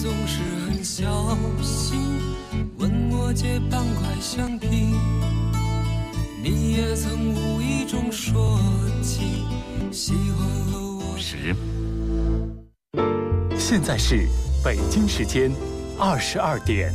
总是很小心，问我借半块橡皮。你也曾无意中说起喜欢和我。十。现在是北京时间二十二点。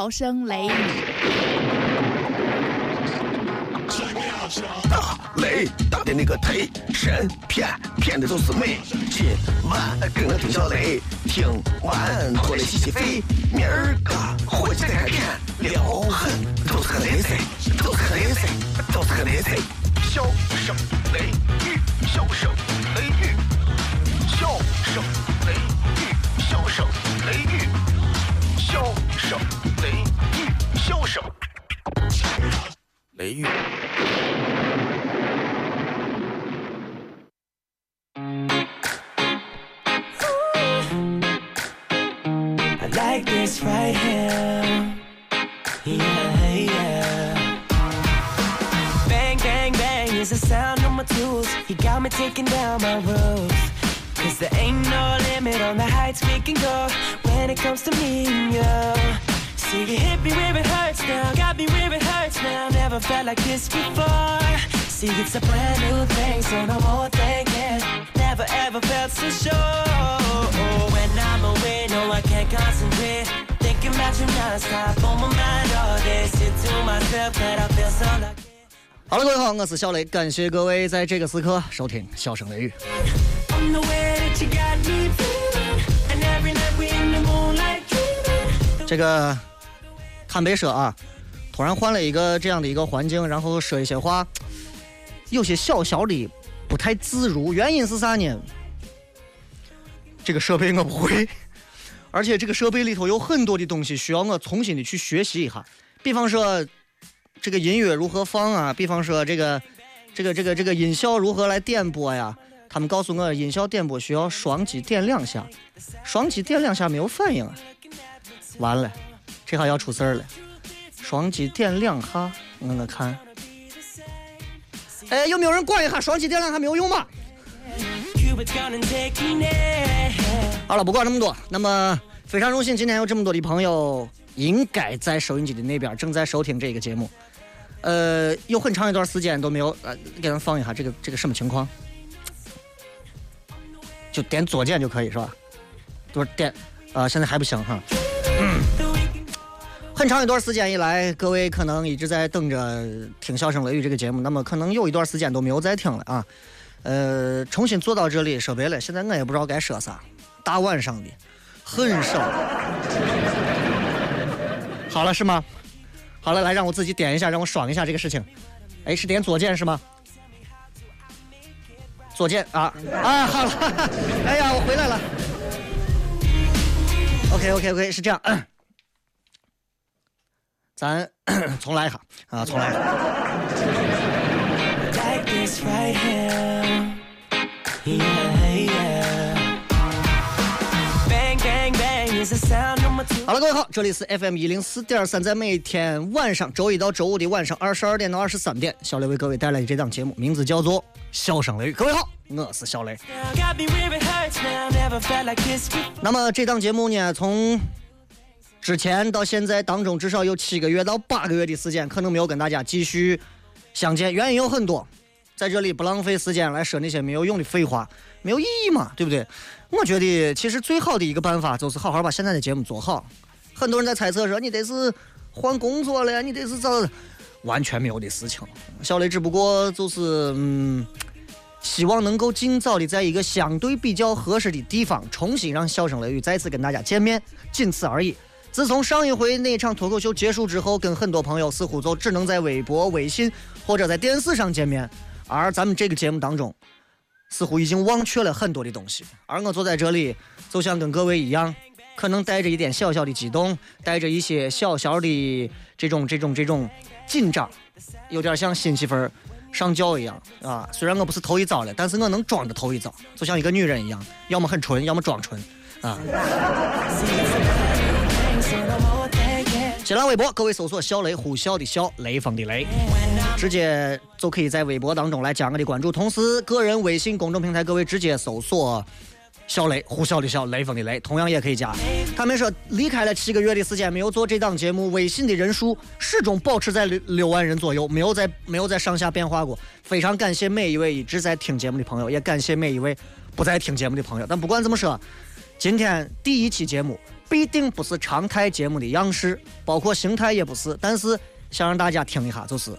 笑声雷雨。大雷大的那个忒神骗骗的都是美。今晚跟我听小雷，听完过来洗洗肺。明儿个回去再开店，撩狠都是个雷菜，都是个雷菜，都是个雷菜。笑声雷雨，笑声雷雨，I like this right here. Yeah, yeah. Bang, bang, bang is the sound of my tools. You got me taking down my roof. Cause there ain't no limit on the heights we can go when it comes to me and you. See, you hit me where it hurts now, got me where it hurts now. Never felt like this before. See, it's a brand new thing, so no more thinking. Never ever felt so sure. When I'm away, no, I can't concentrate. Thinking about you nonstop on my mind all day. Sit to myself that I feel so lucky. 好了，各位好，我是小雷，感谢各位在这个时刻收听《笑声雷雨》。这个坦白说啊，突然换了一个这样的一个环境，然后说一些话，有些小小的不太自如。原因是啥呢？这个设备我不会，而且这个设备里头有很多的东西需要我重新的去学习一下。比方说，这个音乐如何放啊？比方说这个这个这个这个音效如何来点播呀？他们告诉我，音效点播需要双击点两下，双击点两下没有反应啊，完了。这下要出事儿了，双击点两下，我我看，哎，有没有人管一下双击点两下没有用吗？好了，不管这么多，那么非常荣幸今天有这么多的朋友，应该在收音机的那边正在收听这个节目。呃，有很长一段时间都没有，呃，给咱放一下这个这个什么情况？就点左键就可以是吧？就是点，啊、现在还不行哈。很长一段时间以来，各位可能一直在等着听《笑声雷雨》这个节目，那么可能有一段时间都没有再听了啊。呃，重新坐到这里说白了，现在我也不知道该说啥，大晚上的，很少。好了是吗？好了，来让我自己点一下，让我爽一下这个事情。哎，是点左键是吗？左键啊啊，好了，哎呀，我回来了。OK OK OK，是这样，咱 重来一哈啊，重来。好了，各位好，这里是 F M 一零四点三，在每天晚上周一到周五的晚上二十二点到二十三点，小雷为各位带来的这档节目，名字叫做《笑声雷》，各位好，我是小雷。那么这档节目呢，从之前到现在当中，至少有七个月到八个月的时间，可能没有跟大家继续相见，原因有很多，在这里不浪费时间来说那些没有用的废话，没有意义嘛，对不对？我觉得其实最好的一个办法就是好好把现在的节目做好。很多人在猜测说你得是换工作了，你得是咋，完全没有的事情。小雷只不过就是嗯。希望能够尽早的在一个相对比较合适的地方，重新让笑声雷雨再次跟大家见面，仅此而已。自从上一回那场脱口秀结束之后，跟很多朋友似乎就只能在微博、微信或者在电视上见面，而咱们这个节目当中，似乎已经忘却了很多的东西。而我坐在这里，就像跟各位一样，可能带着一点小小的激动，带着一些小小的这种这种这种紧张，有点像新媳妇儿上轿一样啊。虽然我不是头一遭了，但是我能装着头一遭，就像一个女人一样，要么很纯，要么装纯啊。新浪微博，各位搜索“小雷呼啸的啸，雷锋的雷”，直接就可以在微博当中来加我的关注。同时，个人微信公众平台，各位直接搜索“小雷呼啸的啸，雷锋的雷”，同样也可以加。他们说，离开了七个月的时间，没有做这档节目，微信的人数始终保持在六六万人左右，没有在没有在上下变化过。非常感谢每一位一直在听节目的朋友，也感谢每一位不在听节目的朋友。但不管怎么说，今天第一期节目必定不是常态节目的样式，包括形态也不是，但是想让大家听一下，就是。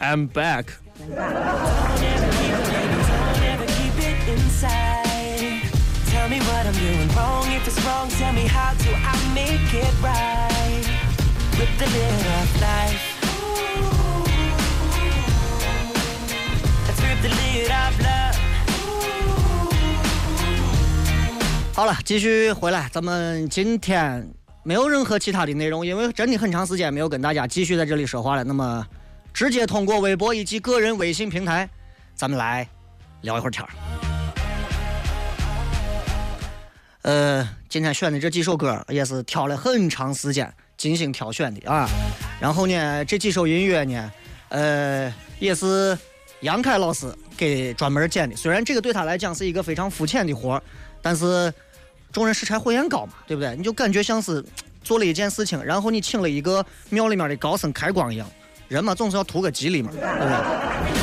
I'm back。好了，继续回来，咱们今天没有任何其他的内容，因为真的很长时间没有跟大家继续在这里说话了。那么，直接通过微博以及个人微信平台，咱们来聊一会儿天儿。呃，今天选的这几首歌也是挑了很长时间精心挑选的啊。然后呢，这几首音乐呢，呃，也是杨凯老师给专门剪的。虽然这个对他来讲是一个非常肤浅的活儿，但是众人拾柴火焰高嘛，对不对？你就感觉像是做了一件事情，然后你请了一个庙里面的高僧开光一样。人嘛，总是要图个吉利嘛，对不对.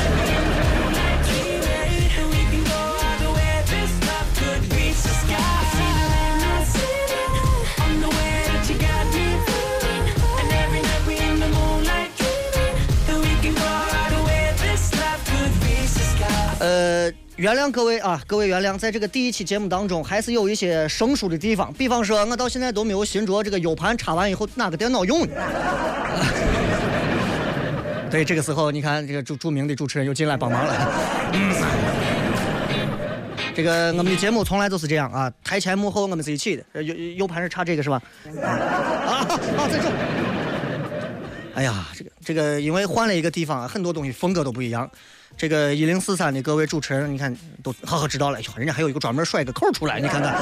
呃，原谅各位啊，各位原谅，在这个第一期节目当中，还是有一些生疏的地方。比方说，我到现在都没有寻着这个 U 盘插完以后哪个电脑用的。对，这个时候你看，这个著著名的主持人又进来帮忙了。这个我们的节目从来都是这样啊，台前幕后我们是一起的。U U 盘是插这个是吧？啊啊，在这。哎呀，这个这个，因为换了一个地方，很多东西风格都不一样。这个一零四三的各位主持人，你看都好好知道了。哎呦，人家还有一个专门甩个扣出来，你看看。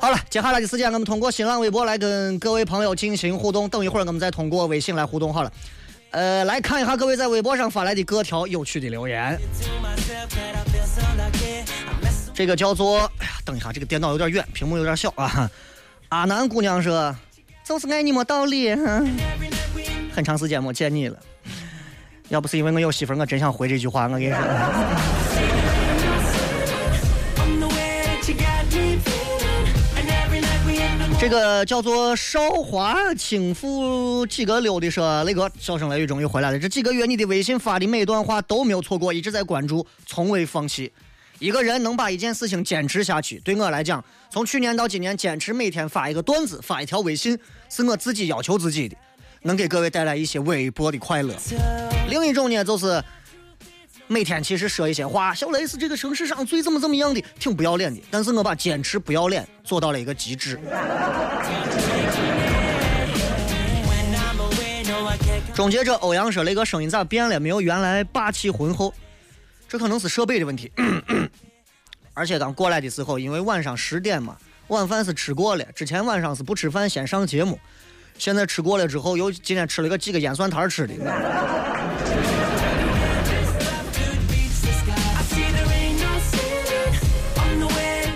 好了，接下来的时间，我们通过新浪微博来跟各位朋友进行互动。等一会儿我们再通过微信来互动。好了，呃，来看一下各位在微博上发来的各条有趣的留言。这个叫做，哎呀，等一下，这个电脑有点远，屏幕有点小啊。阿南姑娘说，就是爱你没道理。哼很长时间没见你了，要不是因为我有媳妇儿，我真想回这句话。我跟你说 这个叫做韶华倾覆几个溜的说，雷哥，笑声雷雨终于回来了。这几个月你的微信发的每一段话都没有错过，一直在关注，从未放弃。一个人能把一件事情坚持下去，对我来讲，从去年到今年，坚持每天发一个段子，发一条微信，是我自己要求自己的，能给各位带来一些微薄的快乐。另一种呢，就是每天其实说一些话，小雷是这个城市上最怎么怎么样的，挺不要脸的。但是我把坚持不要脸做到了一个极致。终结者欧阳说：“雷哥声音咋变了？没有原来霸气浑厚，这可能是设备的问题。而且刚过来的时候，因为晚上十点嘛，晚饭是吃过了。之前晚上是不吃饭先上节目，现在吃过了之后，又今天吃了个几个腌蒜摊吃的。”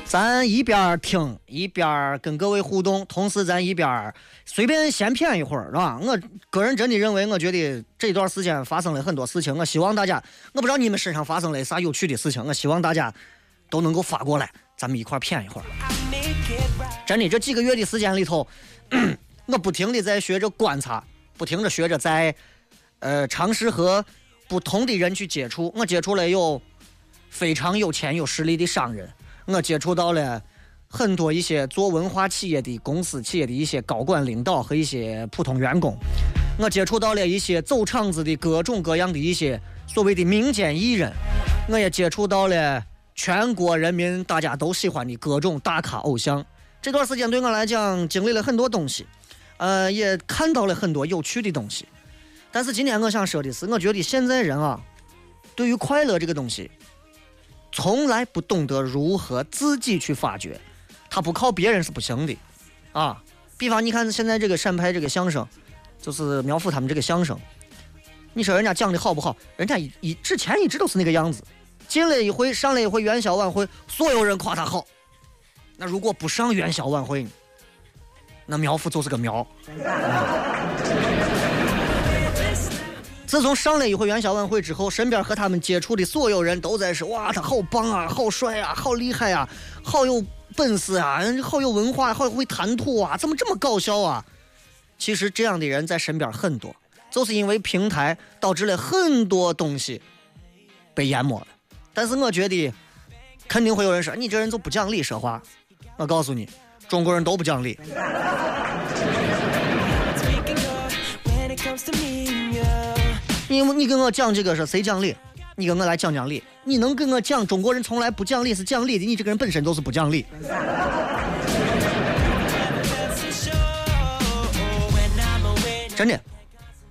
咱一边听一边跟各位互动，同时咱一边随便闲谝一会儿，是吧？我个人真的认为，我觉得这段时间发生了很多事情，我希望大家，我不知道你们身上发生了啥有趣的事情，我希望大家都能够发过来，咱们一块儿谝一会儿。真的，这几个月的时间里头，我不停的在学着观察，不停的学着在呃尝试和不同的人去接触。我接触了有非常有钱有实力的商人。我接触到了很多一些做文化企业的公司企业的一些高管领导和一些普通员工，我接触到了一些走场子的各种各样的一些所谓的民间艺人，我也接触到了全国人民大家都喜欢的各种大咖偶像。这段时间对我来讲经历了很多东西，呃，也看到了很多有趣的东西。但是今天我想说的是，我觉得现在人啊，对于快乐这个东西。从来不懂得如何自己去发掘，他不靠别人是不行的，啊！比方你看现在这个陕派这个相声，就是苗阜他们这个相声，你说人家讲的好不好？人家一一之前一直都是那个样子，进了一回上了一回元宵晚会，所有人夸他好。那如果不上元宵晚会，那苗阜就是个苗。自从上了一回元宵晚会之后，身边和他们接触的所有人都在说：“哇，他好棒啊，好帅啊，好厉害啊，好有本事啊，好有文化，好会谈吐啊，怎么这么搞笑啊？”其实这样的人在身边很多，就是因为平台导致了很多东西被淹没了。但是我觉得，肯定会有人说：“你这人就不讲理说话。”我告诉你，中国人都不讲理。你你跟我讲这个是谁讲理？你跟我来讲讲理。你能跟我讲中国人从来不讲理是讲理的？你这个人本身就是不讲理。真的，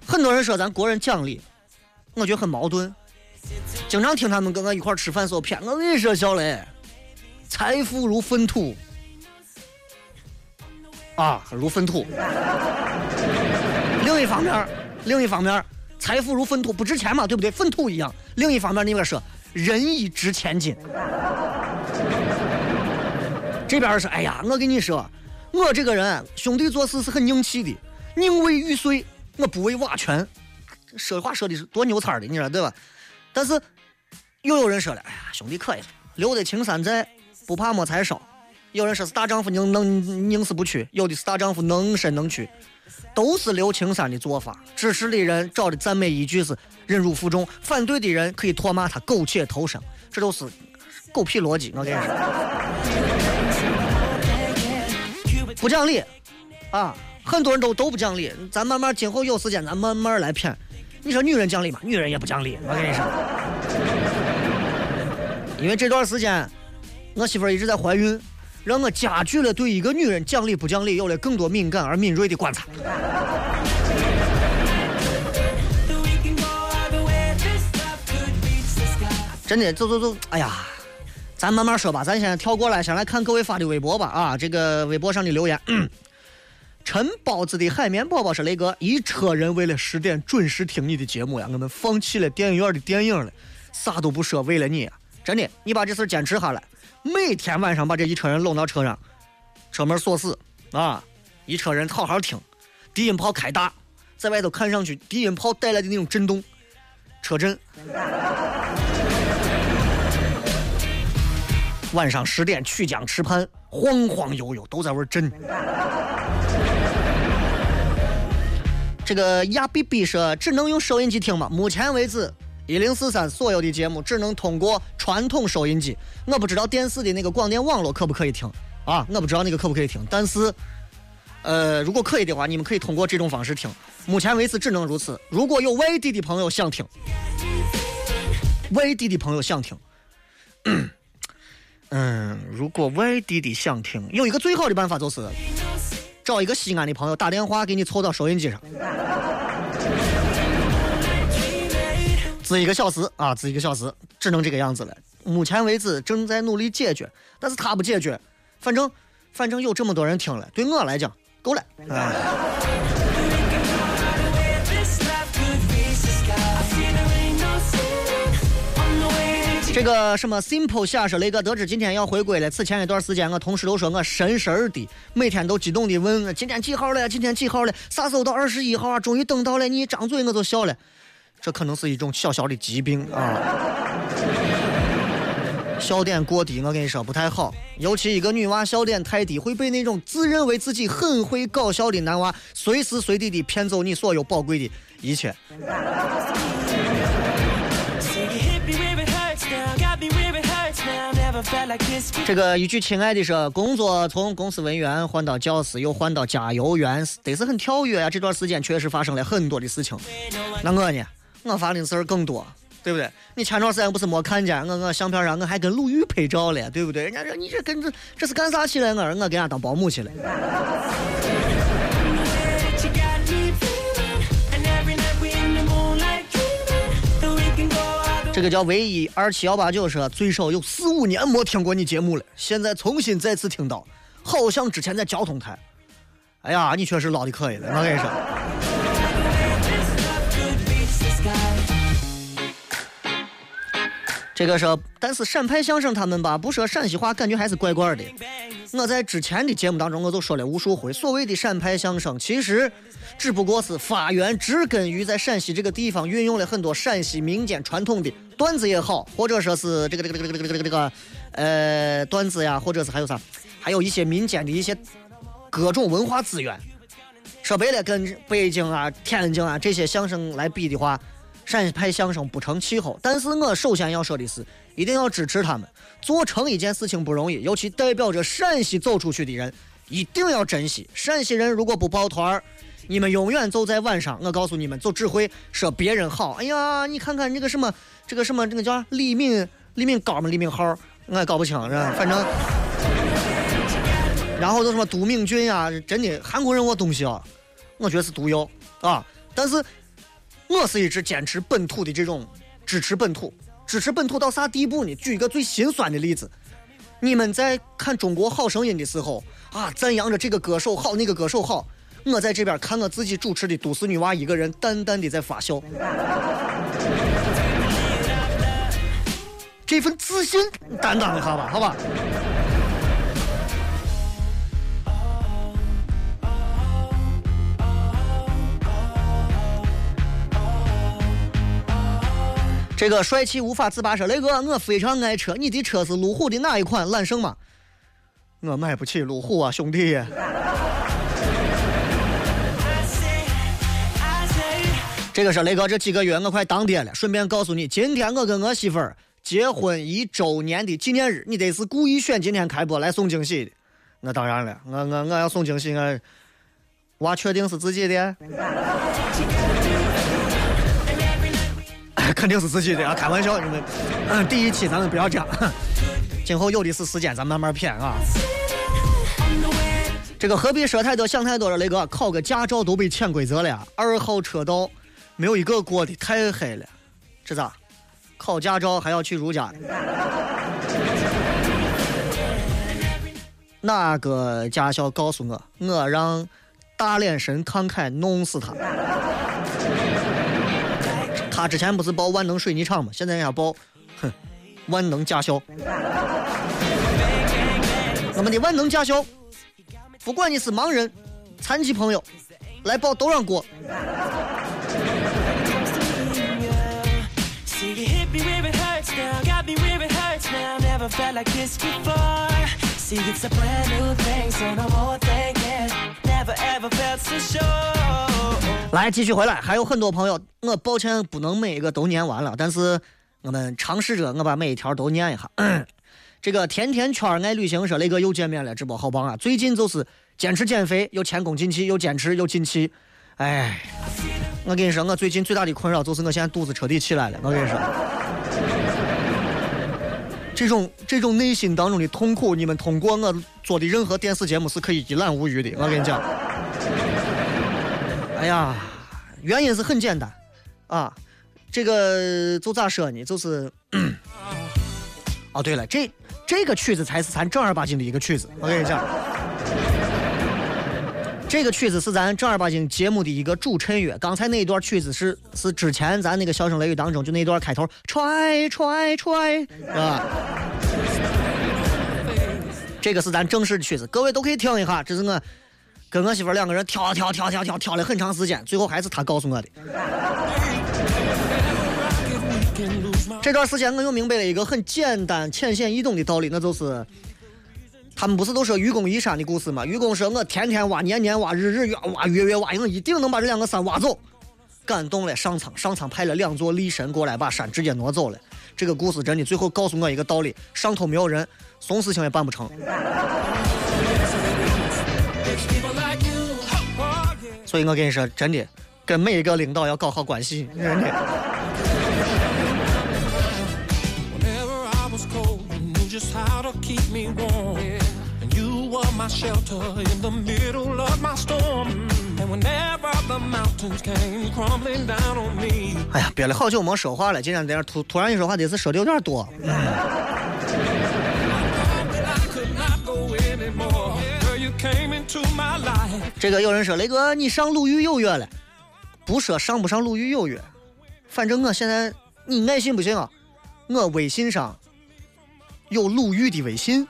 很多人说咱国人讲理，我觉得很矛盾。经常听他们跟我一块吃饭时候骗我，跟你说小雷，财富如粪土啊，如粪土。另一方面，另一方面。财富如粪土，不值钱嘛，对不对？粪土一样。另一方面，那边说人以值千金。这边是，哎呀，我跟你说，我这个人兄弟做事是很硬气的，宁为玉碎，我不为瓦全。说话说的是多牛叉的，你说对吧？但是又有人说了，哎呀，兄弟可以，留得青山在，不怕没柴烧。有人说是大丈夫宁能宁死不屈，有的是大丈夫能伸能屈。都是刘青山的做法，支持的人找的赞美依据是忍辱负重，反对的人可以唾骂他苟且偷生，这都是狗屁逻辑。我跟你说，不讲理啊！很多人都都不讲理。咱慢慢今后有时间，咱慢慢来谝。你说女人讲理吗？女人也不讲理。我跟你说，因为这段时间我媳妇一直在怀孕。让我加剧了对一个女人讲理不讲理有了更多敏感而敏锐的观察。真的，走走走，哎呀，咱慢慢说吧，咱先跳过来，先来看各位发的微博吧。啊，这个微博上的留言，陈包子的海绵宝宝是雷哥，一车人为了十点准时听你的节目呀，我们放弃了电影院的电影了，啥都不说，为了你，真的，你把这事坚持下来。每天晚上把这一车人拢到车上，车门锁死啊！一车人好好听，低音炮开大，在外头看上去低音炮带来的那种震动，车震。晚上十点曲江池畔，晃晃悠悠都在玩震。这个亚比比说只能用收音机听吗？目前为止。一零四三所有的节目只能通过传统收音机，我不知道电视的那个广电网络可不可以听啊？我不知道那个可不可以听，但是，呃，如果可以的话，你们可以通过这种方式听。目前为止只能如此。如果有外地的朋友想听，外地的朋友想听，嗯，如果外地的想听，有一个最好的办法就是找一个西安的朋友打电话给你凑到收音机上，值一个小时啊，值一个小时，只能这个样子了。目前为止正在努力解决，但是他不解决，反正反正有这么多人听了，对我来讲够了。这个什么 simple 下说雷哥得知今天要回归了。此前一段时间，我同事都说我神神的，每天都激动的问今天几号了？今天几号了？啥时候到二十一号啊？终于等到了！你一张嘴我就笑了，这可能是一种小小的疾病啊。笑点过低，我跟你说不太好，尤其一个女娃笑点太低，会被那种自认为自己很会搞笑的男娃随时随地的骗走你所有宝贵的一切。这个一句亲爱的说，工作从公司文员换到教师，又换到加油员，得是很跳跃啊！这段时间确实发生了很多的事情。那我呢？我发的事儿更多，对不对？你前段时间不是没看见我？我相片上我还跟鲁豫拍照了，对不对？人家说你这跟这这是干啥去了？我我给人家当保姆去了。这个叫唯一二七幺八九说最少有四五年没听过你节目了，现在重新再次听到，好像之前在交通台。哎呀，你确实老的可以了，我跟你说。这个说，但是陕派相声他们吧，不说陕西话，感觉还是怪怪的。我在之前的节目当中，我就说了无数回，所谓的陕派相声，其实。只不过是发源植根于在陕西这个地方，运用了很多陕西民间传统的段子也好，或者说是这个这个这个这个这个这个呃段子呀，或者是还有啥，还有一些民间的一些各种文化资源。说白了，跟北京啊、天津啊这些相声来比的话，陕西派相声不成气候。但是我首先要说的是，一定要支持他们，做成一件事情不容易，尤其代表着陕西走出去的人，一定要珍惜。陕西人如果不抱团儿。你们永远走在晚上，我告诉你们，就只会说别人好。哎呀，你看看这个什么，这个什么，这个叫李敏，李敏高吗？李敏号，我也搞不清，是吧？反正，然后都什么都敏俊呀，真的韩国人我东西啊，我觉得是毒药啊。但是，我是一直坚持本土的这种支持本土，支持本土到啥地步呢？举一个最心酸的例子，你们在看《中国好声音》的时候啊，赞扬着这个歌手好，那个歌手好。我在这边看我自己主持的《都市女娃》，一个人淡淡的在发笑，这份自信担当一下吧，好吧。这个帅气无法自拔说：“雷哥，我非常爱车，你的车是路虎的哪一款？揽胜吗？我买不起路虎啊，兄弟。”这个是雷哥，这几个月我快当爹了。顺便告诉你，今天我跟我媳妇儿结婚一周年的纪念日，你得是故意选今天开播来送惊喜的。那当然了，我我我要送惊喜，我娃确定是自己的，肯定是自己的啊！开玩笑，你们，嗯，第一期咱们不要这样，今后有的是时间，咱慢慢骗啊。这个何必说太多想太多了，雷哥，考个驾照都被潜规则了，二号车道。没有一个过的太黑了，这咋？考驾照还要去如家？哪个驾校告诉我，我让大脸神康凯弄死他？他之前不是报万能水泥厂吗？现在人家报，哼，万能驾校。我们的万能驾校，不管你是盲人、残疾朋友，来报都让过。Foreverbettershow 来，继续回来，还有很多朋友，我抱歉不能每一个都念完了，但是我们尝试着，我把每一条都念一下。这个甜甜圈爱旅行说雷哥又见面了，直播好棒啊！最近就是坚持减肥，又前功尽弃，又坚持又进气。哎，我跟你说，我最近最大的困扰就是我现在肚子彻底起来了。我跟你说。这种这种内心当中的痛苦，你们通过我做的任何电视节目是可以一览无余的。我跟你讲，哎呀，原因是很简单啊，这个就咋说呢？就是，哦对了，这这个曲子才是咱正儿八经的一个曲子。我跟你讲。这个曲子是咱正儿八经节目的一个主衬乐。刚才那一段曲子是是之前咱那个笑声雷雨当中就那段开头，踹踹踹，是吧？这个是咱正式的曲子，各位都可以听一下。这是我跟我媳妇两个人跳跳跳跳跳跳了很长时间，最后还是她告诉我的。这段时间我又明白了一个很简单、浅显易懂的道理，那就是。他们不是都说愚公移山的故事吗？愚公说：“我天天挖，年年挖，日日挖，月月挖，我一定能把这两个山挖走。”感动了上苍，上苍派了两座力神过来，把山直接挪走了。这个故事真的最后告诉我一个道理：上头没有人，什么事情也办不成。所以我跟你说，真的，跟每一个领导要搞好关系，真的。哎呀，憋了好久没说话了，今天在这突突然一说话，得是说的有点多。这个有人说雷哥，你上鲁豫有约了？不说上不上鲁豫有约，反正我现在你爱信不信啊？我微信上有鲁豫的微信。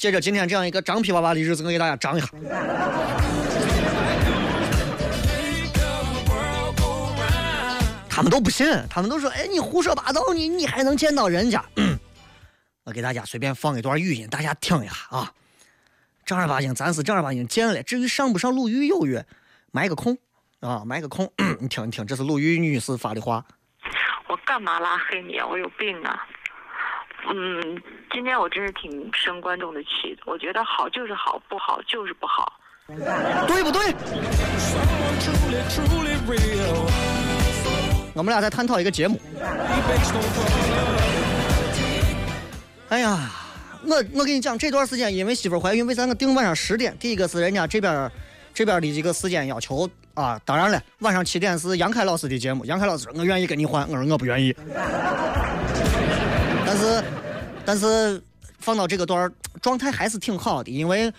借着今天这样一个张皮娃娃的日子，我给大家张一下。他们都不信，他们都说：“哎，你胡说八道，你你还能见到人家？” 我给大家随便放一段语音，大家听一下啊。正儿八经，咱是正儿八经见了。至于上不上鲁豫有约，埋个空啊，埋个空。你听一听，这是鲁豫女士发的话。我干嘛拉黑你啊？我有病啊！嗯，今天我真是挺生观众的气的。我觉得好就是好，不好就是不好，对不对？我们俩在探讨一个节目。哎呀，我我跟你讲，这段时间因为媳妇怀孕，为啥我定晚上十点？第一个是人家这边这边的一个时间要求啊。当然了，晚上七点是杨凯老师的节目。杨凯老师，我愿意跟你换。我说我不愿意。但是，但是放到这个段儿，状态还是挺好的，因为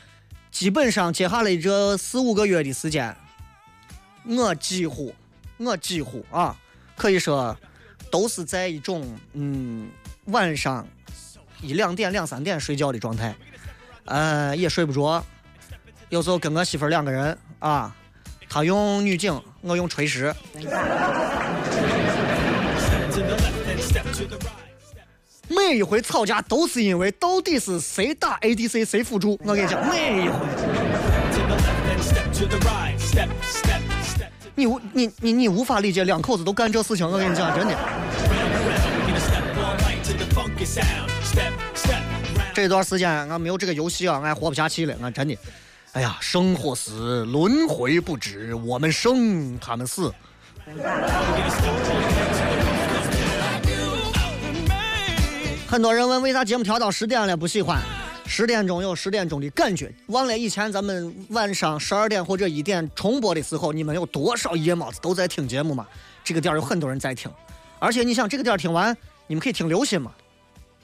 基本上接下来这四五个月的时间，我几乎，我几乎啊，可以说都是在一种嗯晚上一两点、两三点睡觉的状态，呃，也睡不着，有时候跟我媳妇两个人啊，她用女警，我用锤石。每一回吵架都是因为到底是谁打 ADC 谁辅助，我跟你讲，每一回。你无你你你无法理解两口子都干这事情，我跟你讲，真的。这段时间俺没有这个游戏啊，俺活不下去了，俺真的。哎呀，生活是轮回不止，我们生，他们死。很多人问为啥节目调到十点了不喜欢？十点钟有十点钟的感觉。忘了以前咱们晚上十二点或者一点重播的时候，你们有多少夜猫子都在听节目嘛？这个点有很多人在听，而且你想这个点听完，你们可以听流星嘛？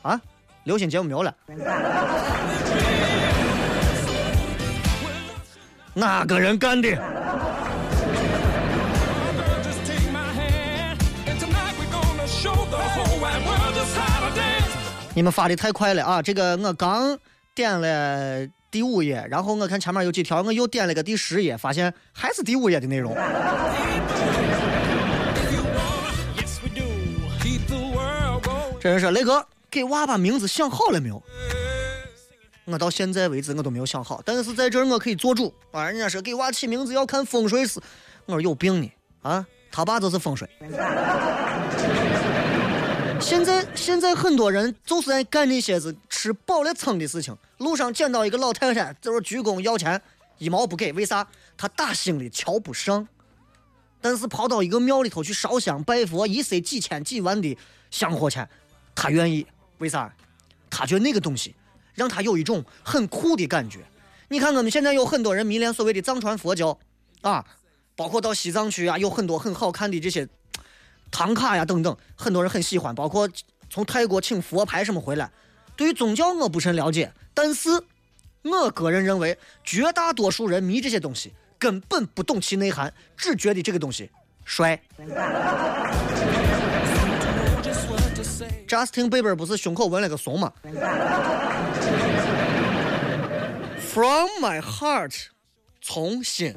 啊，流星节目没有了。哪个人干的？你们发的太快了啊！这个我刚点了第五页，然后我看前面有几条，我又点了个第十页，发现还是第五页的内容。这人说：“雷哥，给娃把名字想好了没有？”我到现在为止我都没有想好，但是在这儿我可以做主啊！人家说给娃起名字要看风水师，我说有病呢啊！他爸就是风水。现在现在很多人就是在干那些子吃饱了撑的事情。路上捡到一个老太太，就是鞠躬要钱，一毛不给，为啥？他打心里瞧不上。但是跑到一个庙里头去烧香拜佛，一塞几千几万的香火钱，他愿意。为啥？他觉得那个东西让他有一种很酷的感觉。你看，我们现在有很多人迷恋所谓的藏传佛教啊，包括到西藏去啊，有很多很好看的这些唐卡呀等等，很多人很喜欢。包括从泰国请佛牌什么回来，对于宗教我不甚了解，但是我个人认为，绝大多数人迷这些东西根本不懂其内涵，只觉得这个东西帅。Justin Bieber 不是胸口纹了个怂吗？From my heart，从心。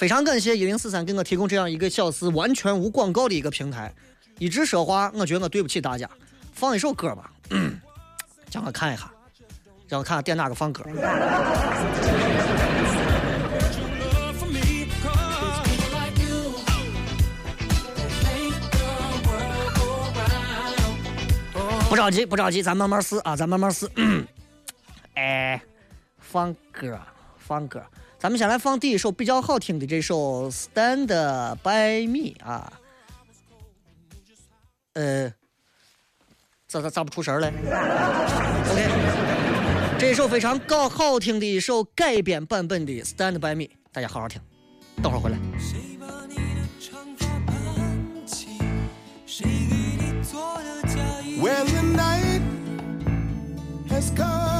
非常感谢一零四三给我提供这样一个小时完全无广告的一个平台。一直说话，我觉得我对不起大家。放一首歌吧，让我看一下，让我看看点哪个放歌。不着急，不着急，咱慢慢试啊，咱慢慢试。哎，放歌，放歌，咱们先来放第一首比较好听的这首《Stand by Me》啊。呃，咋咋咋不出声嘞？OK，这首非常高好听的一首改编版本的《Stand by Me》，大家好好听，等会儿回来。When the night has come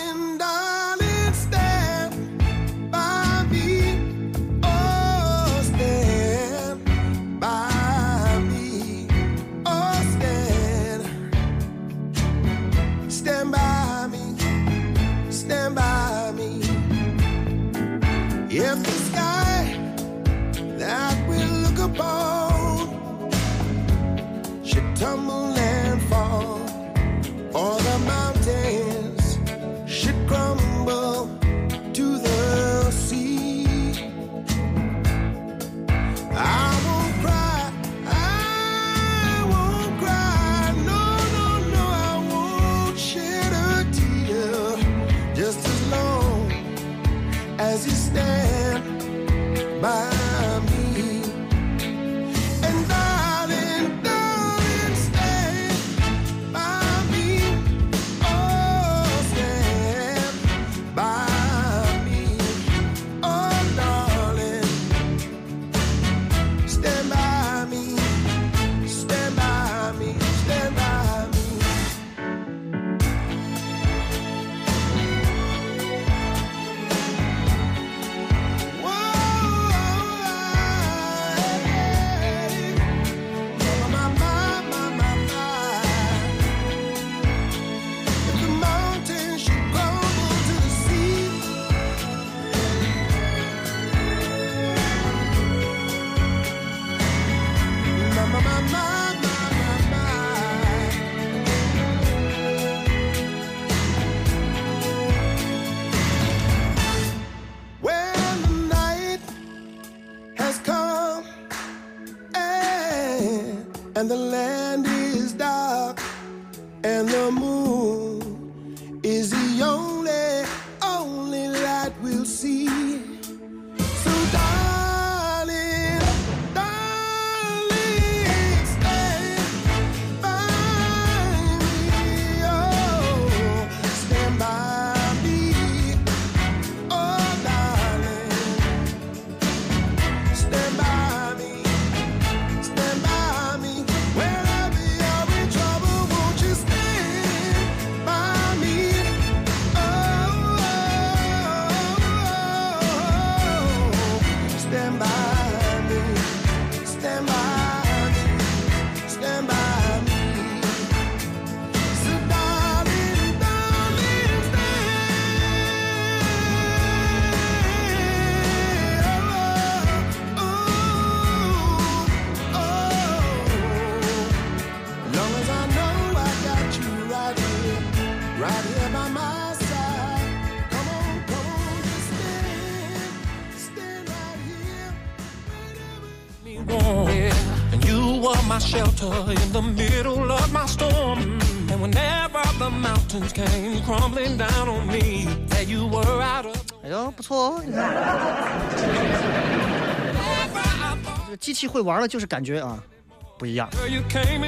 tumble and fall, or the mountains should crumble to the sea. I won't cry, I won't cry, no, no, no, I won't shed a tear, just as long as you stand by shelter in the middle of my storm. And whenever the mountains came crumbling down on me, there you were out of 哎呦，不错哦，你看，这个机器会玩了就是感觉啊不一样。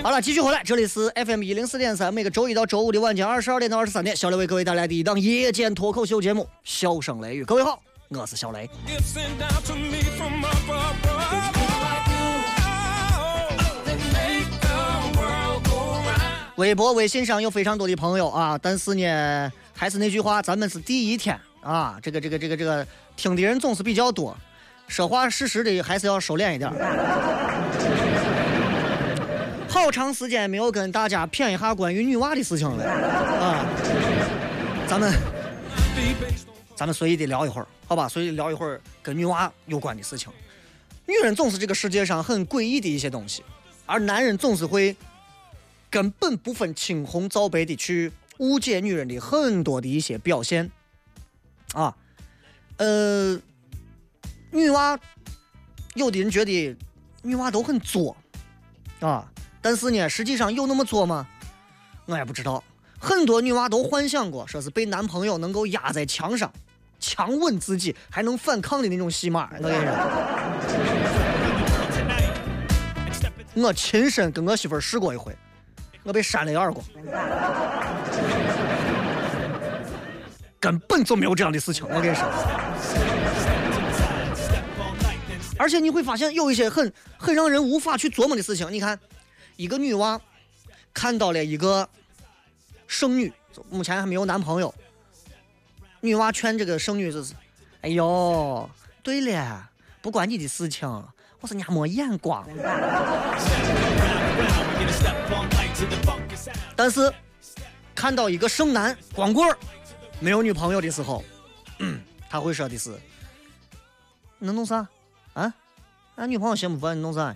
好了，继续回来，这里是 FM 一零四点三，每个周一到周五的晚间二十二点到二十三点，小雷为各位带来的一档夜间脱口秀节目《笑声雷雨》。各位好，我是小雷。微博、微信上有非常多的朋友啊，但是呢，还是那句话，咱们是第一天啊，这个这个这个这个听的人总是比较多，说话适时的还是要收敛一点。好长时间没有跟大家谝一下关于女娃的事情了啊，咱们咱们随意的聊一会儿，好吧？随意聊一会儿跟女娃有关的事情。女人总是这个世界上很诡异的一些东西，而男人总是会根本不分青红皂白的去误解女人的很多的一些表现，啊，呃，女娃，有的人觉得女娃都很作，啊，但是呢，实际上有那么作吗？我也不知道。很多女娃都幻想过，说是被男朋友能够压在墙上，强吻自己，还能反抗的那种戏码。我跟你说，我亲身跟我媳妇试过一回。我被扇了一耳光，根本就没有这样的事情。我跟你说，而且你会发现有一些很很让人无法去琢磨的事情。你看，一个女娃看到了一个剩女，目前还没有男朋友，女娃劝这个剩女就是：“哎呦，对了，不关你的事情，我说你还没眼光。”但是看到一个剩男光棍儿没有女朋友的时候，嗯，他会说的是：“能弄啥？啊？俺女朋友嫌不烦，你弄啥？”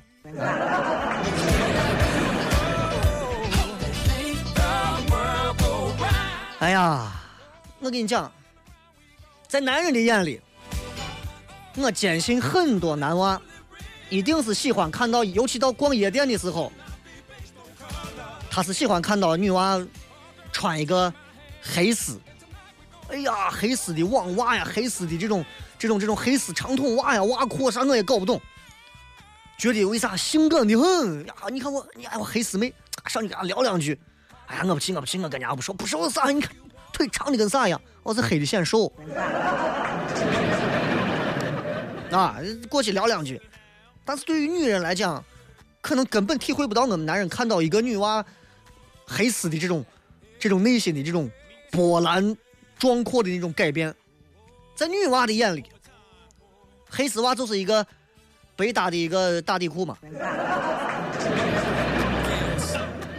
哎呀，我跟你讲，在男人的眼里，我坚信很多男娃一定是喜欢看到，尤其到逛夜店的时候。他是喜欢看到女娃穿一个黑丝，哎呀，黑丝的网袜呀，黑丝的这种这种这种黑丝长筒袜呀，袜裤啥我也搞不懂，觉得为啥性感的很呀？你看我，你看我黑丝妹，上去跟她聊两句，哎呀，我不信，我不信，我跟人家不说，不说啥？你看腿长的跟啥一样？我是黑的显瘦。啊，过去聊两句，但是对于女人来讲，可能根本体会不到我们男人看到一个女娃。黑丝的这种、这种内心的这种波澜壮阔的那种改变，在女娃的眼里，黑丝袜就是一个白搭的一个打底裤嘛。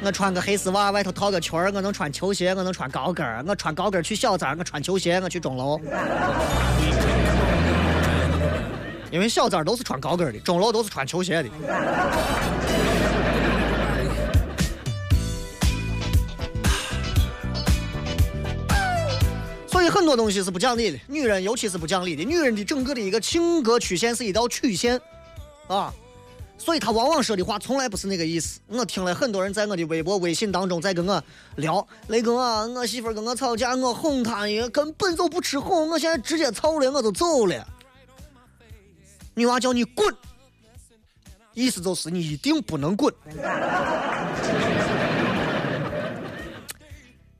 我穿个黑丝袜，外头套个裙儿，我能穿球鞋，我能穿高跟儿，我穿高跟儿去小寨，我穿球鞋我去钟楼。因为小寨都是穿高跟儿的，钟楼都是穿球鞋的。很多东西是不讲理的，女人尤其是不讲理的。女人的整个的一个性格曲线是一道曲线，啊，所以她往往说的话从来不是那个意思。我听了很多人在我的微博、微信当中在跟我聊，雷哥啊，我媳妇跟我吵架，我哄她也根本就不吃哄，我现在直接操了，我都走了。女娃叫你滚，意思就是你一定不能滚。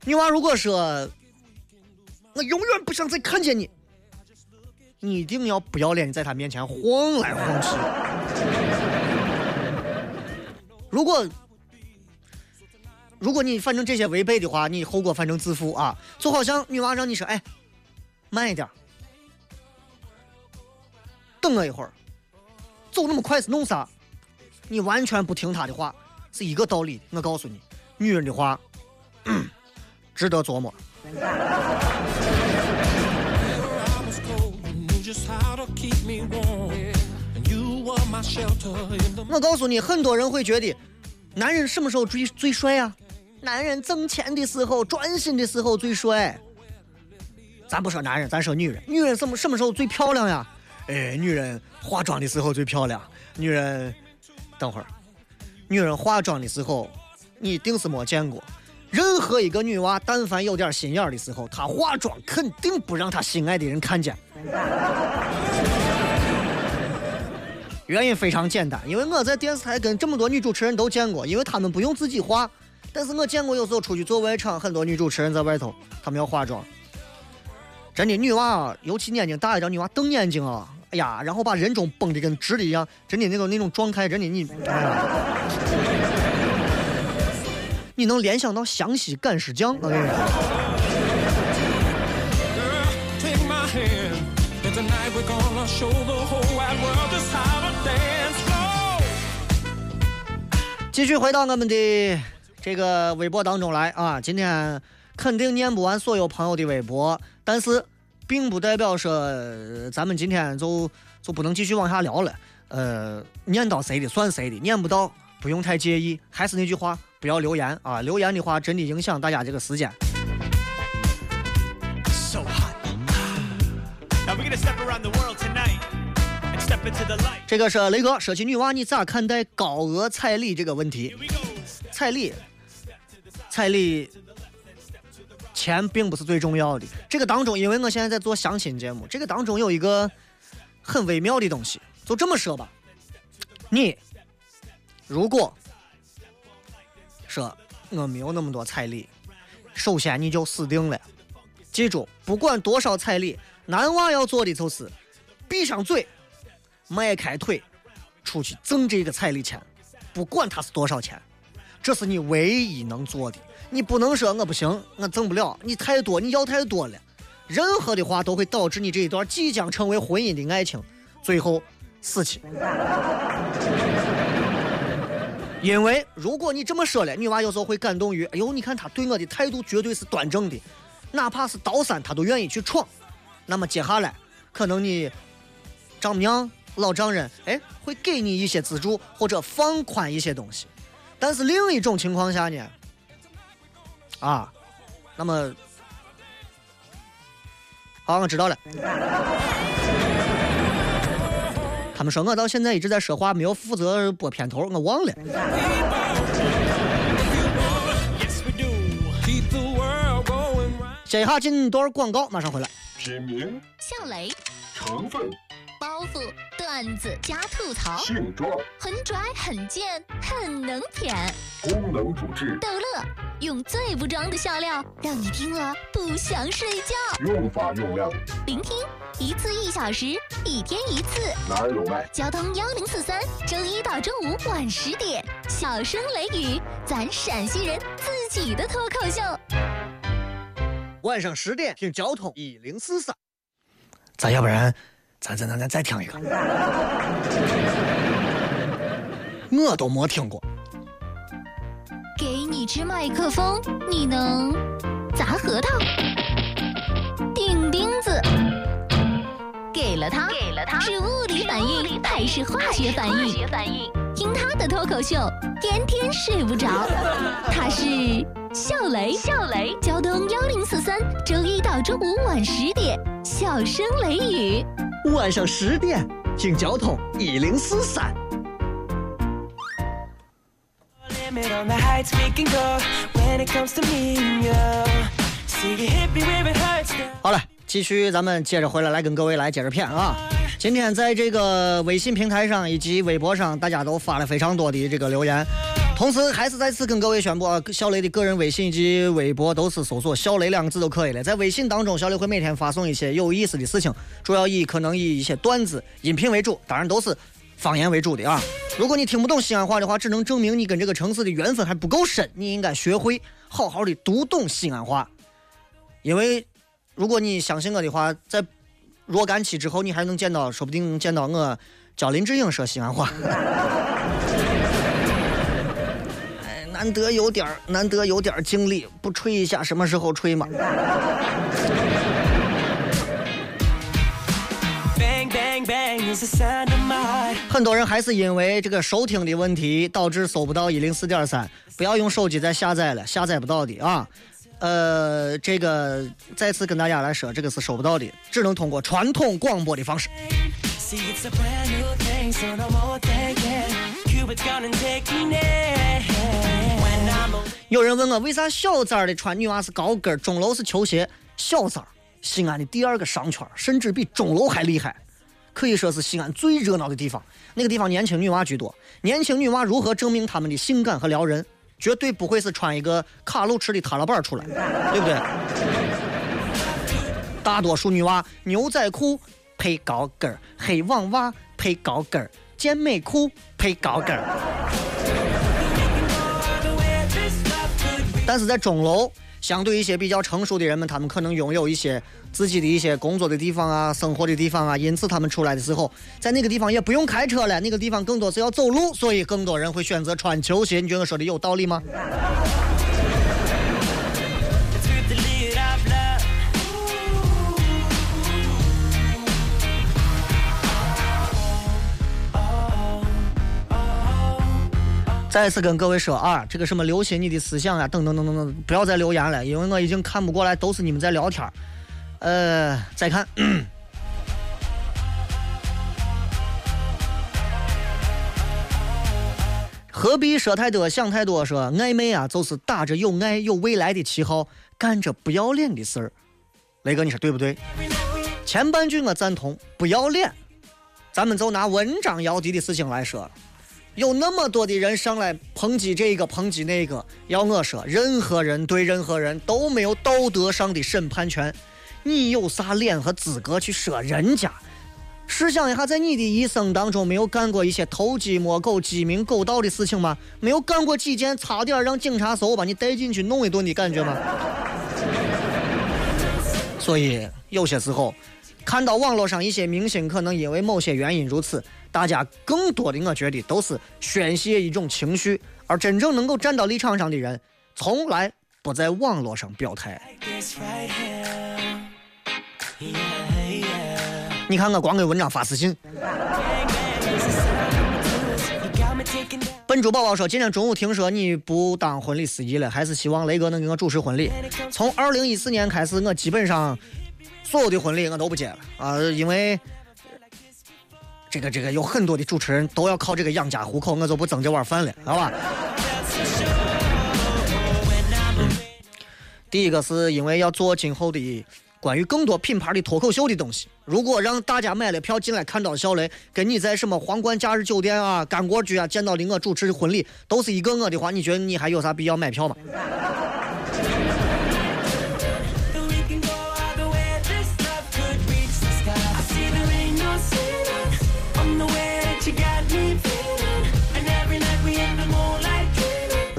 女娃如果说。我永远不想再看见你，你一定要不要脸，的在他面前晃来晃去。如果如果你反正这些违背的话，你后果反正自负啊。就好像女娃让你说，哎，慢一点，等我一会儿，走那么快是弄啥？你完全不听她的话，是一个道理。我告诉你，女人的话，值得琢磨。我告诉你，很多人会觉得，男人什么时候最最帅啊？男人挣钱的时候、专心的时候最帅。咱不说男人，咱说女人。女人什么什么时候最漂亮呀？哎，女人化妆的时候最漂亮。女人，等会儿，女人化妆的时候，你一定是没见过。任何一个女娃，但凡有点心眼的时候，她化妆肯定不让她心爱的人看见。原因非常简单，因为我在电视台跟这么多女主持人都见过，因为她们不用自己化，但是我见过有时候出去做外场，很多女主持人在外头，她们要化妆。真的，女娃，尤其眼睛大一点，女娃瞪眼睛啊，哎呀，然后把人中绷得跟直的一样，真的那种那种状态，真的你，哎呀，你能联想到湘西赶尸匠，我跟你讲继续回到我们的这个微博当中来啊！今天肯定念不完所有朋友的微博，但是并不代表说咱们今天就就不能继续往下聊了。呃，念到谁的算谁的，念不到不用太介意。还是那句话，不要留言啊！留言的话真的影响大家这个时间。So hot. Now we're gonna step around the world tonight and step into the light. 这个是雷哥说起女娃，你咋看待高额彩礼这个问题彩礼，彩礼，钱并不是最重要的。这个当中，因为我现在在做相亲节目，这个当中有一个很微妙的东西，就这么说吧，你如果说我没有那么多彩礼，首先你就死定了。记住，不管多少彩礼，男娃要做的就是闭上嘴，迈开腿，出去挣这个彩礼钱，不管它是多少钱。这是你唯一能做的。你不能说我不行，我挣不了，你太多，你要太多了。任何的话都会导致你这一段即将成为婚姻的爱情，最后死去。因为如果你这么说了，女娃有时候会感动于，哎呦，你看她对我的态度绝对是端正的，哪怕是刀山她都愿意去闯。那么接下来，可能你丈母娘、老丈人，哎，会给你一些资助或者放宽一些东西。但是另一种情况下呢，啊，那么，好，我知道了。他们说我到现在一直在说话，没有负责播片头，我忘了。接一下进段广告，马上回来。品名、笑雷、成分、包袱、段子加吐槽，性状、很拽很贱很能舔，功能主治、逗乐，用最不装的笑料，让你听了不想睡觉。用法用量、聆听一次一小时，一天一次。哪有卖？交通幺零四三，周一到周五晚十点，小声雷雨，咱陕西人自己的脱口秀。晚上十点听交通一零四三，咱要不然，咱咱咱咱再听一个，我都没听过。给你支麦克风，你能砸核桃、钉钉子。给了他，给了他，是物理反应还是化学反应？反应。听他的脱口秀，天天睡不着。他是笑雷，笑雷。交通幺零四三，周一到周五晚十点，笑声雷雨。晚上十点听交通一零四三。好了，继续咱们接着回来，来跟各位来接着片啊。今天在这个微信平台上以及微博上，大家都发了非常多的这个留言。同时，还是再次跟各位宣布啊，小雷的个人微信以及微博都是搜索“小雷”两个字就可以了。在微信当中，小雷会每天发送一些有意思的事情，主要以可能以一些段子、音频为主，当然都是方言为主的啊。如果你听不懂西安话的话，只能证明你跟这个城市的缘分还不够深，你应该学会好好的读懂西安话。因为如果你相信我的话，在若干期之后，你还能见到，说不定能见到我教林志颖说西安话。哎，难得有点儿，难得有点儿精力，不吹一下，什么时候吹嘛.很多人还是因为这个收听的问题，导致搜不到一零四点三。不要用手机再下载了，下载不到的啊。呃，这个再次跟大家来说，这个是收不到的，只能通过传统广播的方式。See, it's a brand new thing, so no more thinking. Cupid's gonna take me there. When I'm 有人问我为啥小资儿的穿女娃是高跟，钟楼是球鞋？小资儿，西安的第二个商圈，甚至比钟楼还厉害，可以说是西安最热闹的地方。那个地方年轻女娃居多，年轻女娃如何证明她们的性感和撩人？绝对不会是穿一个卡路驰的踏拉板出来，对不对？大多数女娃牛仔裤配高跟儿，黑网袜配高跟儿，健美裤配高跟儿。但是在钟楼，相对一些比较成熟的人们，他们可能拥有一些自己的一些工作的地方啊、生活的地方啊，因此他们出来的时候，在那个地方也不用开车了，那个地方更多是要走路，所以更多人会选择穿球鞋。你觉得我说的有道理吗？再次跟各位说啊，这个什么留心你的思想啊，等等等等等，不要再留言了，因为我已经看不过来，都是你们在聊天。呃，再看，何必说太多，想太多？说暧昧啊，就是打着有爱有未来的旗号，干着不要脸的事儿。雷哥，你说对不对？前半句我赞同，不要脸。咱们就拿文章姚笛的事情来说，有那么多的人上来抨击这个抨击那个，要我说，任何人对任何人都没有道德上的审判权，你有啥脸和资格去说人家？试想一下，在你的一生当中，没有干过一些偷鸡摸狗、鸡鸣狗盗的事情吗？没有干过几件差点让警察搜把你带进去弄一顿的感觉吗？所以有些时候，看到网络上一些明星可能因为某些原因如此，大家更多的我觉得都是宣泄一种情绪，而真正能够站到立场上的人，从来不在网络上表态。你看我光给文章发私信。笨猪宝宝说：“今天中午听说你不当婚礼司仪了，还是希望雷哥能给我主持婚礼。从二零一四年开始，我基本上所有的婚礼我都不接了啊、因为这个这个有很多的主持人都要靠这个养家糊口，我就不争这碗饭了，好吧？嗯第一个是因为要做今后的关于更多品牌的脱口秀的东西。如果让大家买了票进来看到小雷，跟你在什么皇冠假日酒店啊、干锅居啊见到的我主持的婚礼都是一个我的话，你觉得你还有啥必要买票吗？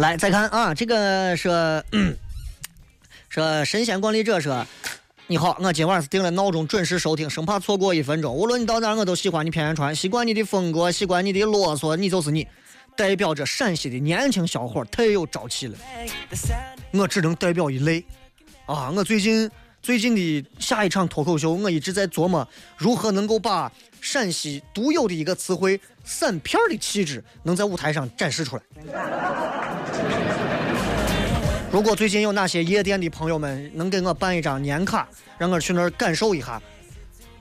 来，再看啊，这个说，说神仙管理者说，你好，我今晚是定了闹钟，准时收听，生怕错过一分钟。无论你到哪儿，我都喜欢你片片传，习惯你的风格，习惯你的啰嗦，你就是你，代表着陕西的年轻小伙太有朝气了。我只能代表一类啊！我最近最近的下一场脱口秀，我一直在琢磨如何能够把陕西独有的一个词汇“散片”的气质，能在舞台上展示出来。如果最近有哪些夜店的朋友们能给我办一张年卡，让我去那儿感受一下，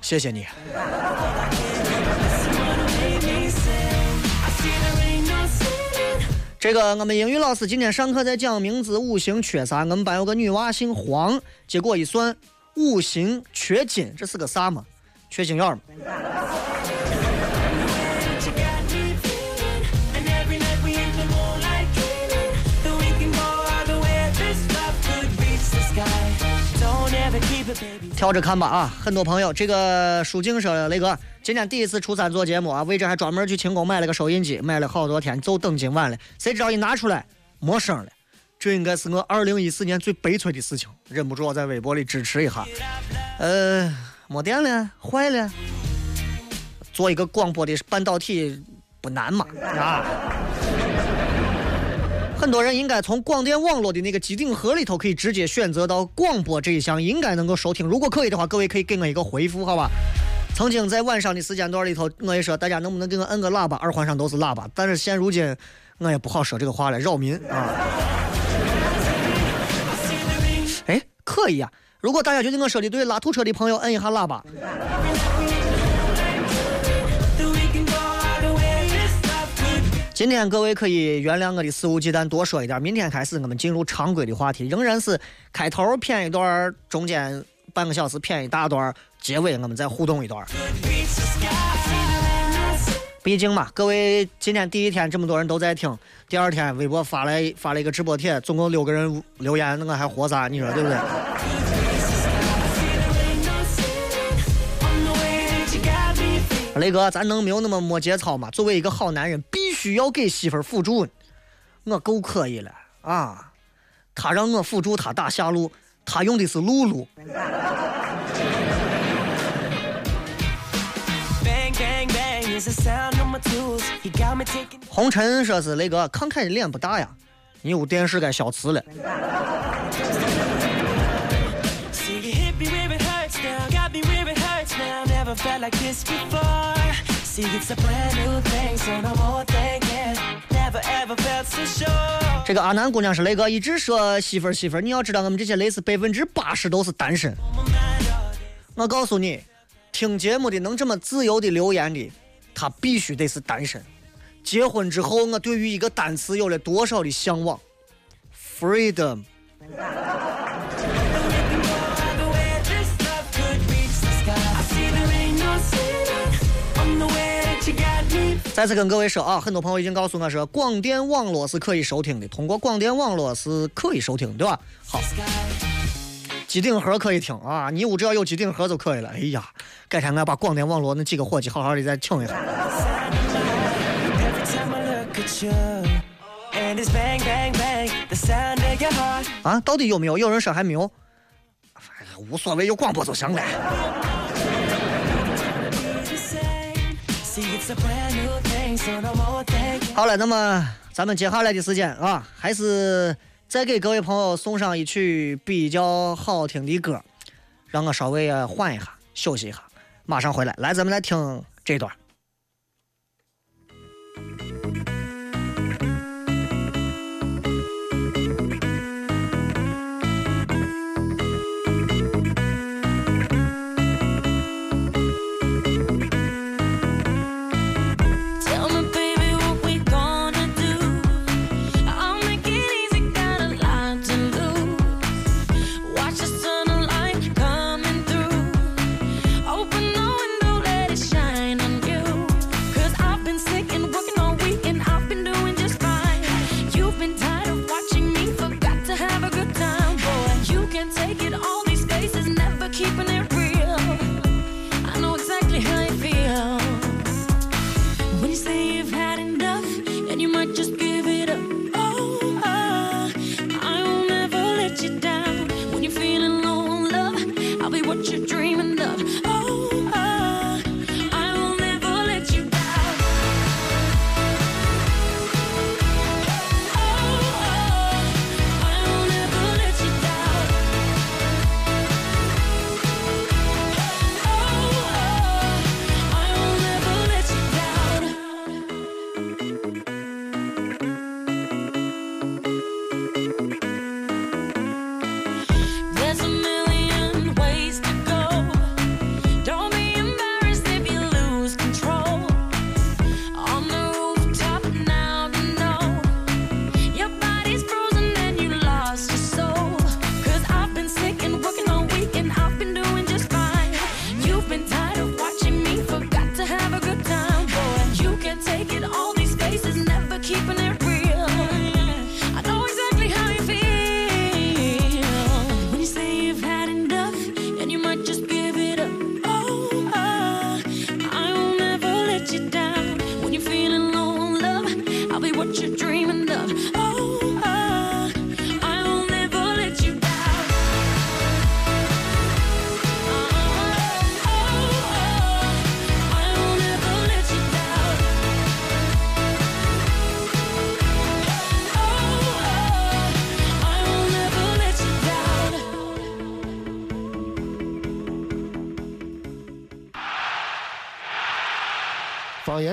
谢谢你。这个我们英语老师今天上课在讲名字五行缺啥，我们班有个女娃姓黄，结果一算五行缺金，这是个啥嘛？缺心眼儿挑着看吧啊！很多朋友，这个舒静说雷哥今天第一次初三做节目啊，为这还专门去清宫买了个收音机，买了好多天，就等今晚了。谁知道一拿出来没声了，这应该是我二零一四年最悲催的事情，忍不住在微博里支持一下。呃，没电了，坏了。做一个广播的半导体不难嘛啊！很多人应该从广电网络的那个机顶盒里头可以直接选择到广播这一项，应该能够收听。如果可以的话，各位可以给我一个回复，好吧？曾经在晚上的时间段里头，我也说大家能不能给我摁个喇叭，耳环上都是喇叭。但是现如今，我也不好说这个话了，扰民啊。哎，可以啊！如果大家觉得我说的对，拉土车的朋友摁一下喇叭。今天各位可以原谅我的肆无忌惮多说一点，明天开始我们进入常规的话题，仍然是开头骗一段，中间半个小时骗一大段，结尾我们再互动一段。毕竟嘛，各位今天第一天这么多人都在听，第二天微博发来发了一个直播帖，总共六个人留言，那我还活啥？你说对不对？雷哥，咱能没有那么没节操吗？作为一个好男人，必须要给媳妇儿辅助。我够可以了啊！他让我辅助他打下路，他用的是露露。红尘说是雷哥，看看你脸不大呀，你有电视该消磁了。这个阿南姑娘是雷哥，一直说媳妇儿媳妇儿，你要知道我们这些类似百分之八十都是单身。我告诉你，听节目的能这么自由的留言的，他必须得是单身。结婚之后，我对于一个单词有了多少的向往？Freedom。再次跟各位说啊，很多朋友已经告诉我说，广电网络是可以收听的，通过广电网络是可以收听，对吧？好，机顶盒可以听啊，你屋只要有机顶盒就可以了。哎呀，改天俺把广电网络那几个伙计好好的再请一下。啊，到底有没有？有人说还没有，无所谓，有广播就行了。好了，那么咱们接下来的时间啊，还是再给各位朋友送上一曲比较好听的歌，让我稍微缓一下，休息一下，马上回来。来，咱们来听这段。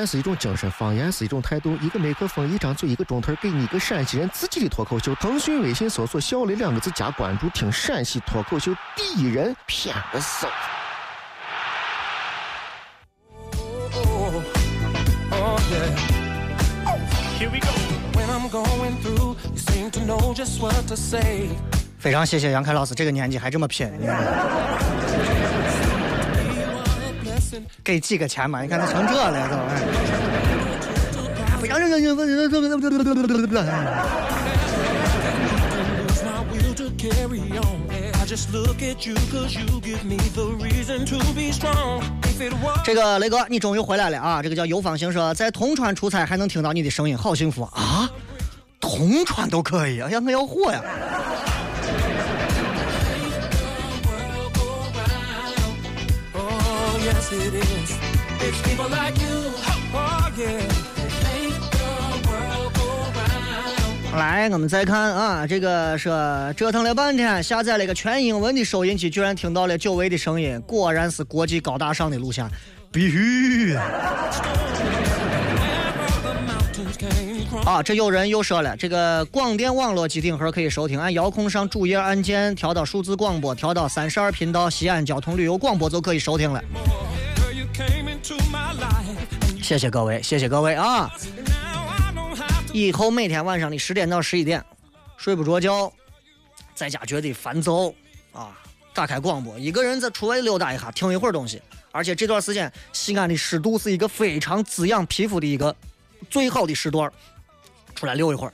言是一种精神，方言是一种态度。一个麦克风，一张嘴，一个钟头，给你一个陕西人自己的脱口秀。腾讯微信搜索“小雷”两个字加关注，听陕西脱口秀第一人偏个手。Here we go. When I'm going through, you seem to know just what to say. 非常谢谢杨凯老师，这个年纪还这么拼，你看给几个钱嘛你看他成这了怎么这个雷哥你终于回来了啊这个叫游方行社在铜川出差还能听到你的声音好幸福啊。铜川都可以呀呀我要火呀。来我们再看啊这个说折腾了半天下载了个全英文的收音机居然听到了久违的声音果然是国际高大上的录像。必须啊！这有人又说了，这个广电网络机顶盒可以收听，按遥控上主页按键调到数字广播，调到三十二频道西安交通旅游广播就可以收听了。谢谢各位，谢谢各位啊！以后每天晚上的十点到十一点，睡不着觉，在家觉得烦躁啊，打开广播，一个人在出外溜达一下，听一会儿东西。而且这段时间，西安的湿度是一个非常滋养皮肤的一个最好的时段，出来溜一会儿，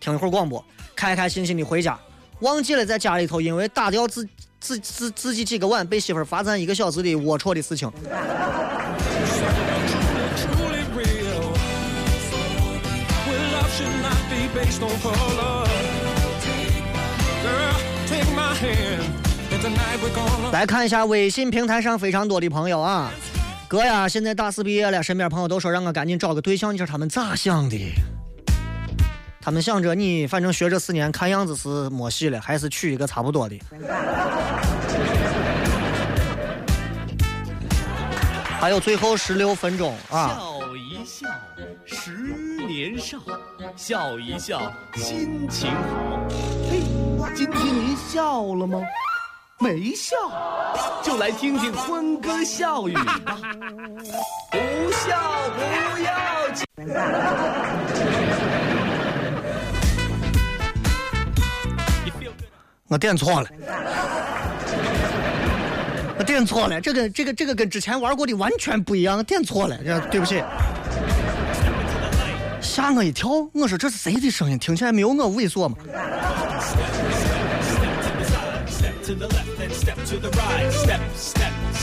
听一会儿广播，开开心心的回家。忘记了在家里头，因为打掉自自自自己几个碗，被媳妇罚站一个小时的龌龊的事情。来看一下微信平台上非常多的朋友啊，哥呀，现在大四毕业了，身边朋友都说让我赶紧找个对象，你说他们咋想的？他们想着你反正学这四年，看样子是没戏了，还是娶一个差不多的。还有最后十六分钟啊！笑一笑，十年少；笑一笑，心情好。嘿，今天您笑了吗？没笑，就来听听欢歌笑语吧。不笑不要紧。我点错了，我点错了，这个这个这个跟之前玩过的完全不一样，我点错了，对不起。吓我一跳，我说这是谁的声音？听起来没有我猥琐吗？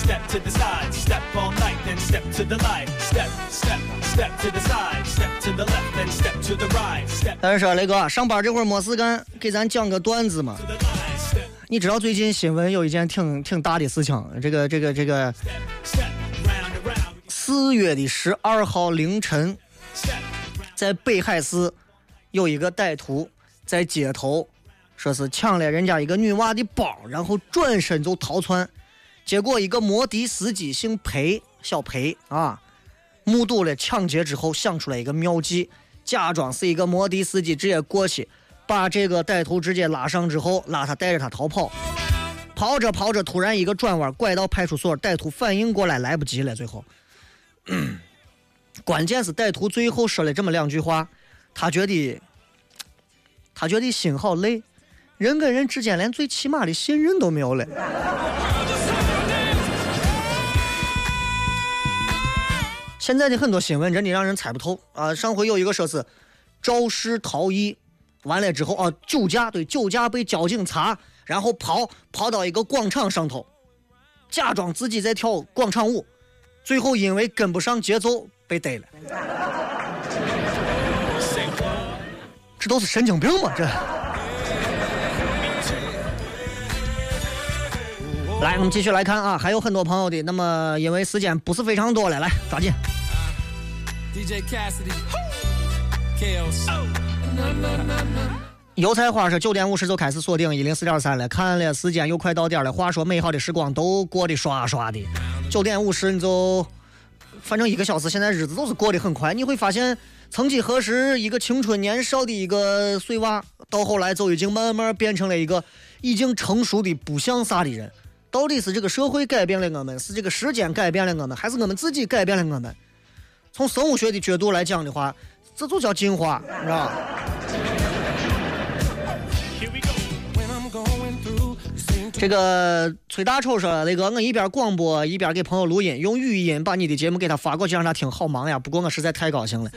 Step to the side. Step all night, then step to the light. Step, step, step to the side. Step to the left, then step to the right. Step 但是说雷哥，上班这会儿没事干，给咱讲个段子嘛你知道最近新闻有一件挺挺大的事情，这个这个这个.四月的十二号凌晨，在北海市有一个歹徒在街头说是抢了人家一个女娃的包，然后转身就逃窜。结果一个摩的司机姓裴，小裴啊，目睹了抢劫之后，想出来一个妙计，假装是一个摩的司机，直接过去把这个歹徒直接拉上之后，拉他带着他逃跑。跑着跑着，突然一个转弯拐到派出所，歹徒反应过来来不及了，最后。关键是歹徒最后说了这么两句话，他觉得，他觉得心好累，人跟人之间连最起码的信任都没有了。现在的很多新闻真的让人猜不透啊！上回有一个说是肇事逃逸，完了之后啊，酒驾对酒驾被交警查，然后跑跑到一个广场上头，假装自己在跳广场舞，最后因为跟不上节奏被逮了。这都是神经病吗？这。来，我们继续来看啊，还有很多朋友的。那么，因为时间不是非常多了，来抓紧。DJ Cassidy. Chaos. 油菜花是九点五十就开始锁定一零四点三了，看了时间又快到点了。话说美好的时光都过得刷刷的，九点五十你就，反正一个小时，现在日子都是过得很快。你会发现，曾几何时，一个青春年少的一个碎娃，到后来就已经慢慢变成了一个已经成熟的不像啥的人。到底是这个社会改变了我们，是这个时间改变了我们，还是我们自己改变了我们？从生物学的角度来讲的话，这就叫进化，你知道吧？这个崔大丑说，那个我一边广播一边给朋友录音，用语音把你的节目给他发过去让他听，好忙呀！不过我实在太高兴了。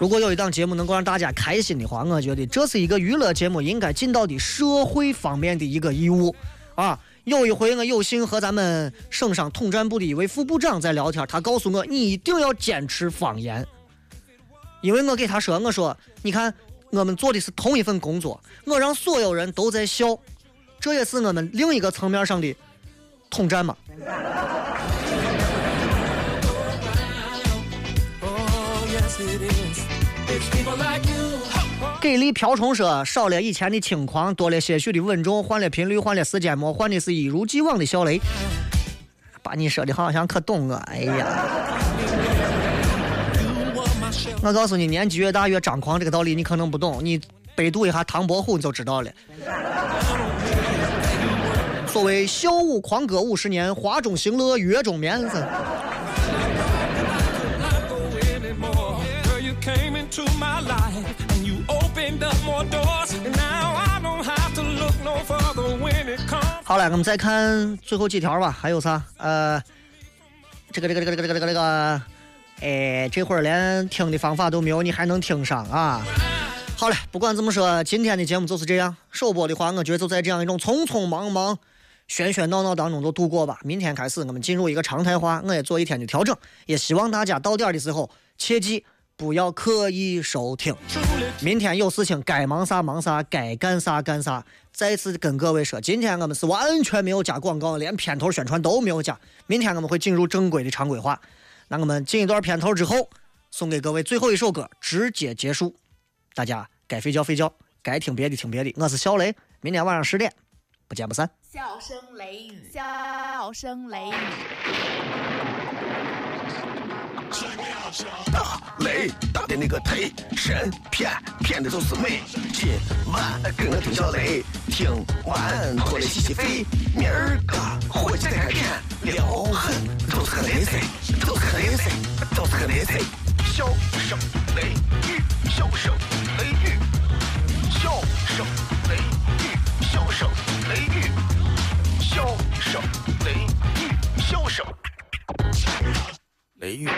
如果有一档节目能够让大家开心的话，我觉得这是一个娱乐节目应该尽到的社会方面的一个义务啊。有一回我有幸和咱们省上统战部的一位副部长在聊天，他告诉我你一定要坚持方言，因为我给他说，我说你看我们做的是同一份工作，我让所有人都在笑，这也是我们另一个层面上的统战嘛。给力瓢虫说少了以前的轻狂，多了些许的稳重，换了频率，换了时间，没换的是一如既往的小雷。把你说的好像可懂我，哎呀！我告诉你，年纪越大越张狂这个道理你可能不懂，你百度一下唐伯虎你就知道了。所谓笑舞狂歌五十年，花中行乐月中眠。好了，我们再看最后几条吧，还有啥？呃，这个这个这个这个这个这个这个，哎，这会儿连听的方法都没有，你还能听上啊？好了，不管怎么说，今天的节目就是这样。首播的话，我觉得就在这样一种匆匆忙忙、喧喧闹闹当中就度过吧。明天开始，我们进入一个常态化，我也做一天的调整，也希望大家到点的时候切记不要刻意收听。明天有事情该忙啥忙啥，该干啥干啥。再次跟各位说，今天我们是完全没有加广告，连片头宣传都没有加。明天我们会进入正规的常规化。那我们进一段片头之后，送给各位最后一首歌，直接结束。大家该睡觉睡觉，该听别的听别的。我是小雷，明天晚上十点不见不散。笑声雷雨，笑声雷雨。大雷打的那个忒神骗骗的就是美。今晚跟我听小雷，听完回来洗洗肺。明儿个回去再看片，撩狠都是个雷菜，都是个雷菜，都是个雷菜。笑声雷雨，笑声雷雨，笑声雷雨，笑声雷雨，笑声雷雨，笑声雷雨。